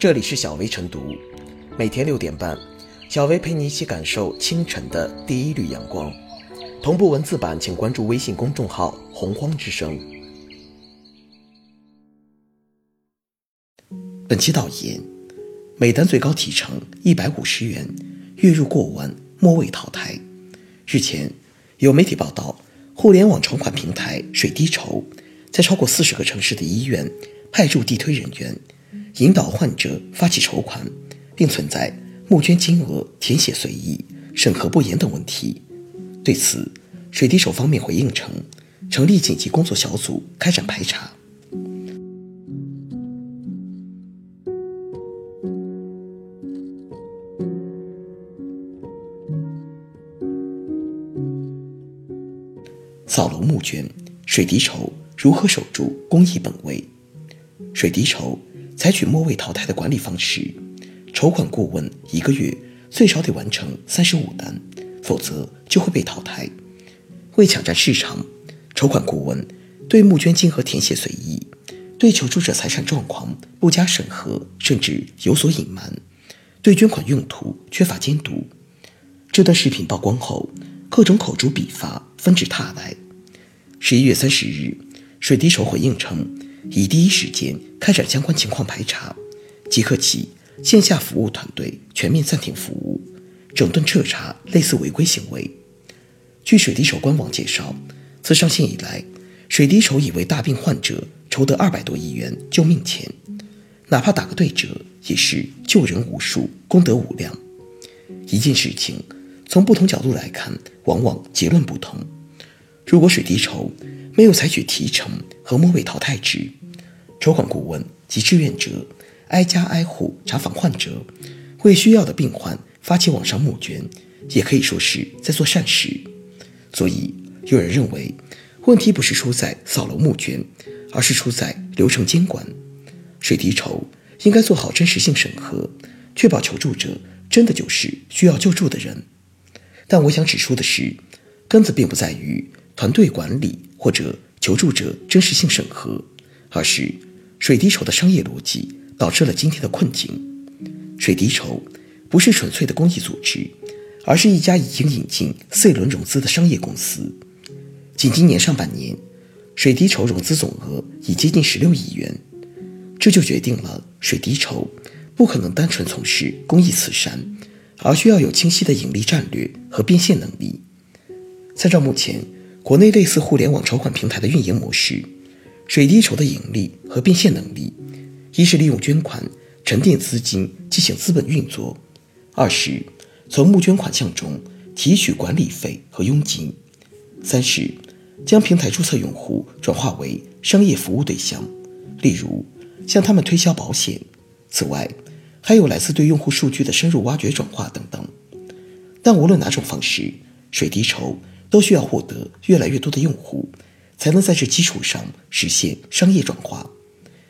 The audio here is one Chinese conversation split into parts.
这里是小薇晨读，每天六点半，小薇陪你一起感受清晨的第一缕阳光。同步文字版，请关注微信公众号“洪荒之声”。本期导言：美单最高提成一百五十元，月入过万末位淘汰。日前，有媒体报道，互联网筹款平台水滴筹在超过四十个城市的医院派驻地推人员。引导患者发起筹款，并存在募捐金额填写随意、审核不严等问题。对此，水滴筹方面回应称，成立紧急工作小组开展排查。扫楼募捐，水滴筹如何守住公益本位？水滴筹。采取末位淘汰的管理方式，筹款顾问一个月最少得完成三十五单，否则就会被淘汰。为抢占市场，筹款顾问对募捐金额填写随意，对求助者财产状况不加审核，甚至有所隐瞒，对捐款用途缺乏监督。这段视频曝光后，各种口诛笔伐纷至沓来。十一月三十日，水滴筹回应称。已第一时间开展相关情况排查，即刻起线下服务团队全面暂停服务，整顿彻查类似违规行为。据水滴筹官网介绍，自上线以来，水滴筹已为大病患者筹得二百多亿元救命钱，哪怕打个对折，也是救人无数，功德无量。一件事情从不同角度来看，往往结论不同。如果水滴筹没有采取提成和末位淘汰制，筹款顾问及志愿者挨家挨户查访患者，为需要的病患发起网上募捐，也可以说是在做善事。所以，有人认为问题不是出在扫楼募捐，而是出在流程监管。水滴筹应该做好真实性审核，确保求助者真的就是需要救助的人。但我想指出的是，根子并不在于团队管理。或者求助者真实性审核，而是水滴筹的商业逻辑导致了今天的困境。水滴筹不是纯粹的公益组织，而是一家已经引进 C 轮融资的商业公司。仅今年上半年，水滴筹融资总额已接近十六亿元，这就决定了水滴筹不可能单纯从事公益慈善，而需要有清晰的盈利战略和变现能力。参照目前。国内类似互联网筹款平台的运营模式，水滴筹的盈利和变现能力，一是利用捐款沉淀资金进行资本运作，二是从募捐款项中提取管理费和佣金，三是将平台注册用户转化为商业服务对象，例如向他们推销保险。此外，还有来自对用户数据的深入挖掘转化等等。但无论哪种方式，水滴筹。都需要获得越来越多的用户，才能在这基础上实现商业转化。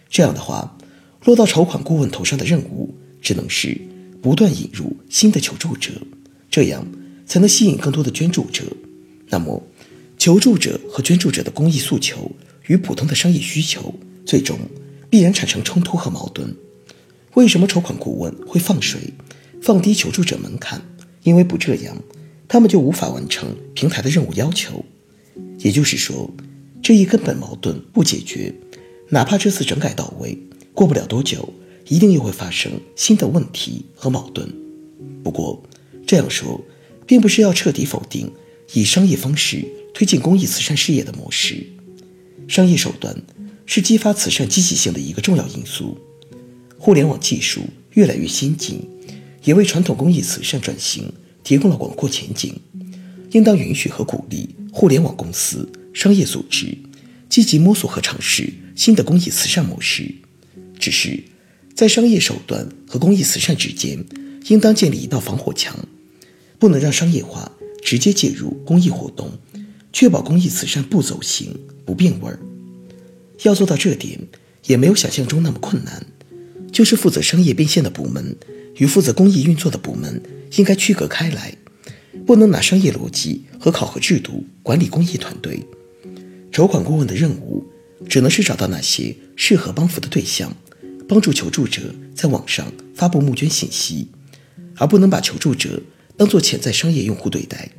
这样的话，落到筹款顾问头上的任务只能是不断引入新的求助者，这样才能吸引更多的捐助者。那么，求助者和捐助者的公益诉求与普通的商业需求，最终必然产生冲突和矛盾。为什么筹款顾问会放水，放低求助者门槛？因为不这样。他们就无法完成平台的任务要求，也就是说，这一根本矛盾不解决，哪怕这次整改到位，过不了多久，一定又会发生新的问题和矛盾。不过这样说，并不是要彻底否定以商业方式推进公益慈善事业的模式。商业手段是激发慈善积极性的一个重要因素。互联网技术越来越先进，也为传统公益慈善转型。提供了广阔前景，应当允许和鼓励互联网公司、商业组织积极摸索和尝试新的公益慈善模式。只是，在商业手段和公益慈善之间，应当建立一道防火墙，不能让商业化直接介入公益活动，确保公益慈善不走形、不变味儿。要做到这点，也没有想象中那么困难，就是负责商业变现的部门与负责公益运作的部门。应该区隔开来，不能拿商业逻辑和考核制度管理公益团队。筹款顾问的任务，只能是找到那些适合帮扶的对象，帮助求助者在网上发布募捐信息，而不能把求助者当作潜在商业用户对待。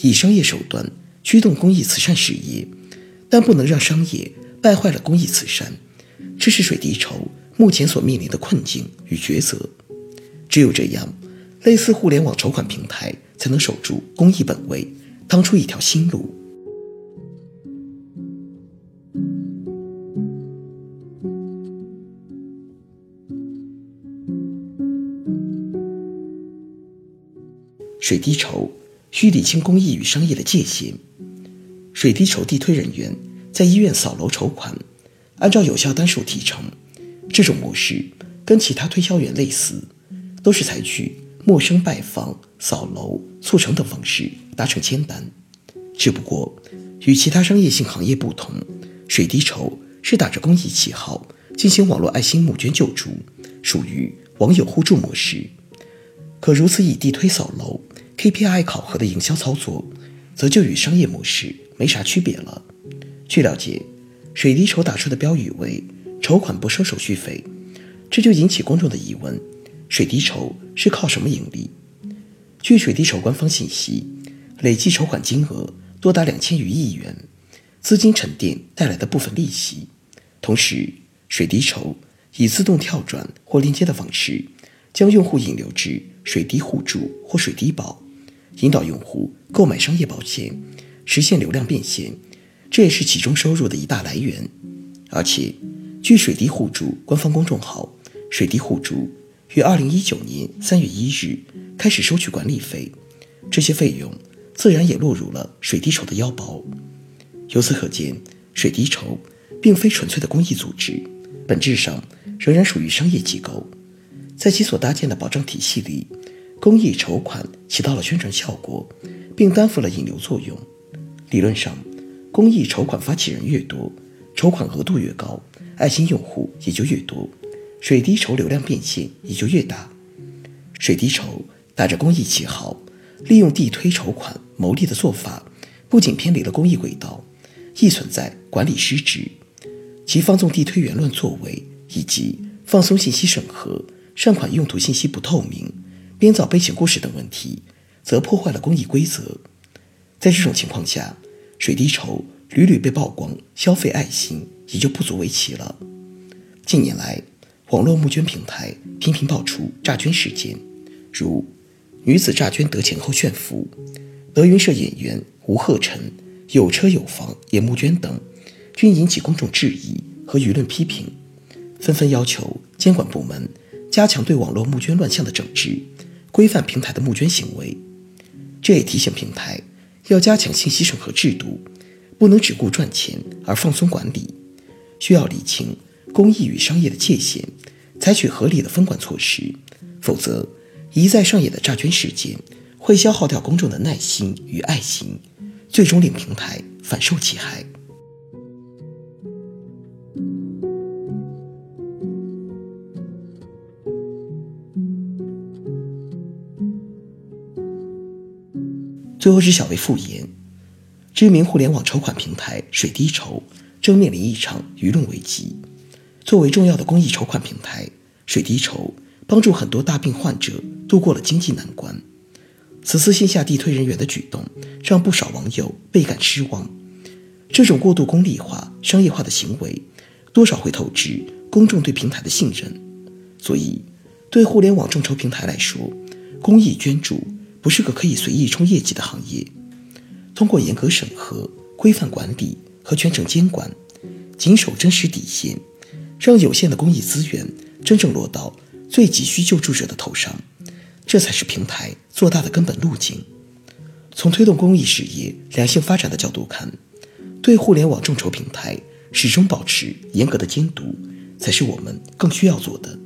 以商业手段驱动公益慈善事业，但不能让商业败坏了公益慈善，这是水滴筹目前所面临的困境与抉择。只有这样，类似互联网筹款平台才能守住公益本位，趟出一条新路。水滴筹需理清公益与商业的界限。水滴筹地推人员在医院扫楼筹款，按照有效单数提成。这种模式跟其他推销员类似，都是采取陌生拜访、扫楼、促成等方式达成签单。只不过与其他商业性行业不同，水滴筹是打着公益旗号进行网络爱心募捐救助，属于网友互助模式。可如此以地推扫楼。KPI 考核的营销操作，则就与商业模式没啥区别了。据了解，水滴筹打出的标语为“筹款不收手续费”，这就引起公众的疑问：水滴筹是靠什么盈利？据水滴筹官方信息，累计筹款金额多达两千余亿元，资金沉淀带来的部分利息。同时，水滴筹以自动跳转或链接的方式，将用户引流至水滴互助或水滴宝。引导用户购买商业保险，实现流量变现，这也是其中收入的一大来源。而且，据水滴互助官方公众号“水滴互助”于二零一九年三月一日开始收取管理费，这些费用自然也落入了水滴筹的腰包。由此可见，水滴筹并非纯粹的公益组织，本质上仍然属于商业机构，在其所搭建的保障体系里。公益筹款起到了宣传效果，并担负了引流作用。理论上，公益筹款发起人越多，筹款额度越高，爱心用户也就越多，水滴筹流量变现也就越大。水滴筹打着公益旗号，利用地推筹款牟利的做法，不仅偏离了公益轨道，亦存在管理失职。其放纵地推员乱作为，以及放松信息审核、善款用途信息不透明。编造悲情故事等问题，则破坏了公益规则。在这种情况下，水滴筹屡屡被曝光消费爱心，也就不足为奇了。近年来，网络募捐平台频频爆出诈捐事件，如女子诈捐得钱后炫富，德云社演员吴鹤臣有车有房也募捐等，均引起公众质疑和舆论批评，纷纷要求监管部门加强对网络募捐乱象的整治。规范平台的募捐行为，这也提醒平台要加强信息审核制度，不能只顾赚钱而放松管理，需要理清公益与商业的界限，采取合理的分管措施，否则一再上演的诈捐事件会消耗掉公众的耐心与爱心，最终令平台反受其害。最后是小微复言，知名互联网筹款平台水滴筹正面临一场舆论危机。作为重要的公益筹款平台，水滴筹帮助很多大病患者度过了经济难关。此次线下地推人员的举动，让不少网友倍感失望。这种过度功利化、商业化的行为，多少会透支公众对平台的信任。所以，对互联网众筹平台来说，公益捐助。不是个可以随意冲业绩的行业。通过严格审核、规范管理和全程监管，谨守真实底线，让有限的公益资源真正落到最急需救助者的头上，这才是平台做大的根本路径。从推动公益事业良性发展的角度看，对互联网众筹平台始终保持严格的监督，才是我们更需要做的。